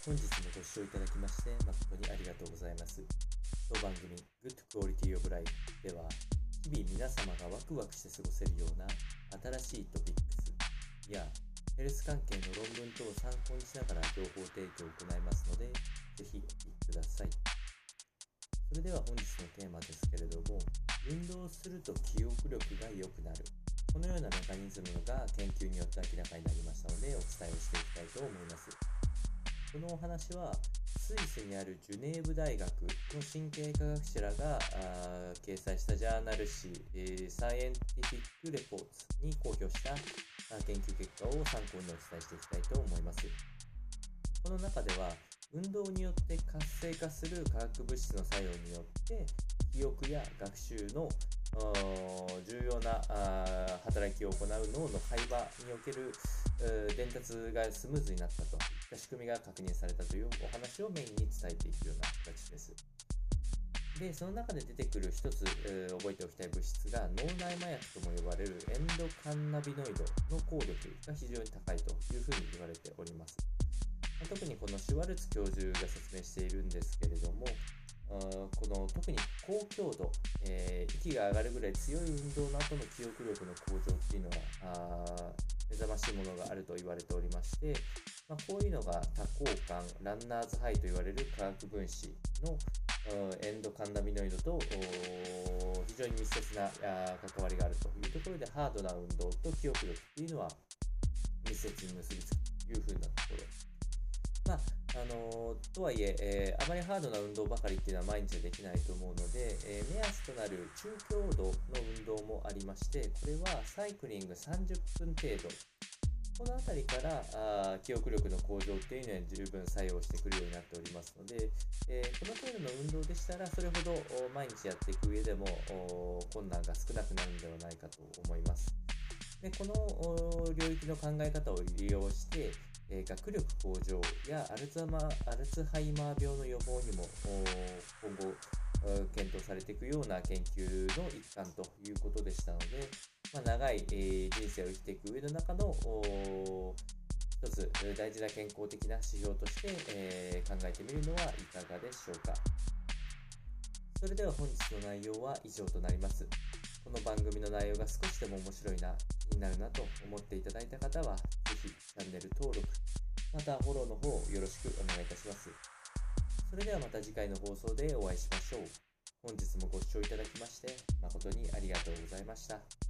本日もご視聴いただきまして誠にありがとうございます。当番組 Good Quality of Life では日々皆様がワクワクして過ごせるような新しいトピックスやヘルス関係の論文等を参考にしながら情報提供を行いますのでぜひお聞きください。それでは本日のテーマですけれども運動すると記憶力が良くなるこのようなメカニズムが研究によって明らかになりましたのでお伝えをしていきたいと思います。このお話はスイスにあるジュネーブ大学の神経科学者らが掲載したジャーナル誌、え、サイエンティフィック・レポーツに公表した研究結果を参考にお伝えしていきたいと思います。この中では運動によって活性化する化学物質の作用によって記憶や学習の重要な働きを行う脳の会話における伝達がスムーズになったといった仕組みが確認されたというお話をメインに伝えていくような形です。で、その中で出てくる一つ、えー、覚えておきたい物質が脳内麻薬とも呼ばれるエンドカンナビノイドの効力が非常に高いというふうに言われております。特にこのシュワルツ教授が説明しているんですけれども、この特に高強度、えー、息が上がるぐらい強い運動の後の記憶力の向上っていうのは目覚ましいものがあると言われておりまして、まあ、こういうのが多幸感ランナーズハイと言われる化学分子のエンドカンナミノイドと非常に密接な関わりがあるというところでハードな運動と記憶力っていうのは密接に結びつくというふうなところ。まああの、とはいええー、あまりハードな運動ばかりっていうのは毎日はできないと思うので、えー、目安となる中強度の運動もありましてこれはサイクリング30分程度この辺りからあ記憶力の向上っていうのは十分作用してくるようになっておりますので、えこの程度の運動でしたらそれほど毎日やっていく上でも困難が少なくなるのではないかと思います。でこの領域の考え方を利用して、え学力向上やアルツアルツハイマー病の予防にも今後検討されていくような研究の一環ということでしたので、まあ、長い、え人生を生きていく上の中の一つ大事な健康的な指標として、え考えてみるのはいかがでしょうか。それでは本日の内容は以上となります。この番組の内容が少しでも面白いな気になるなと思っていただいた方はぜひチャンネル登録またフォローの方よろしくお願いいたしますそれではまた次回の放送でお会いしましょう本日もご視聴いただきまして誠にありがとうございました。